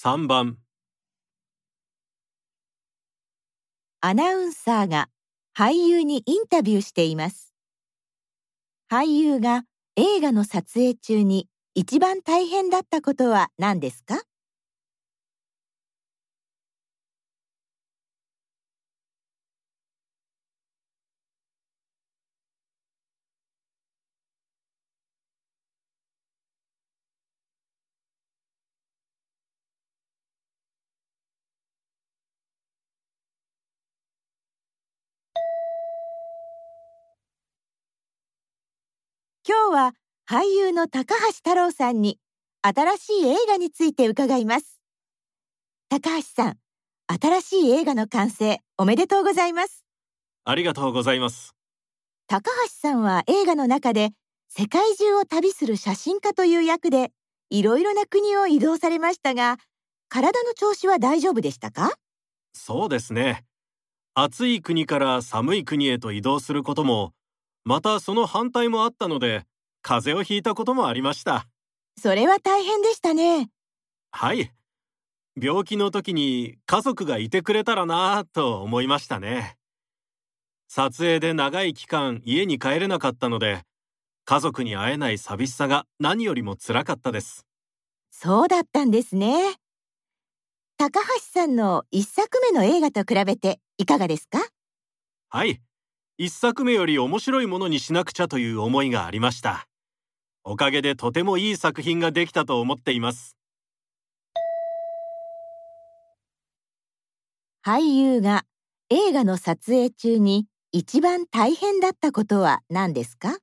3番アナウンサーが俳優にインタビューしています。俳優が映画の撮影中に一番大変だったことは何ですか？今日は俳優の高橋太郎さんに新しい映画について伺います。高橋さん、新しい映画の完成おめでとうございます。ありがとうございます高橋さんは映画の中で世界中を旅する写真家という役でいろいろな国を移動されましたが、体の調子は大丈夫でしたか？そうですね暑い国から寒い国へと移動することもまたその反対もあったので風邪をひいたこともありました。それは大変でしたね。はい。病気の時に家族がいてくれたらなぁと思いましたね。撮影で長い期間家に帰れなかったので家族に会えない寂しさが何よりも辛かったです。そうだったんですね。高橋さんの一作目の映画と比べていかがですか？はい一作目より面白いものにしなくちゃという思いがありました。おかげでとてもいい作品ができたと思っています。俳優が映画の撮影中に一番大変だったことは何ですか？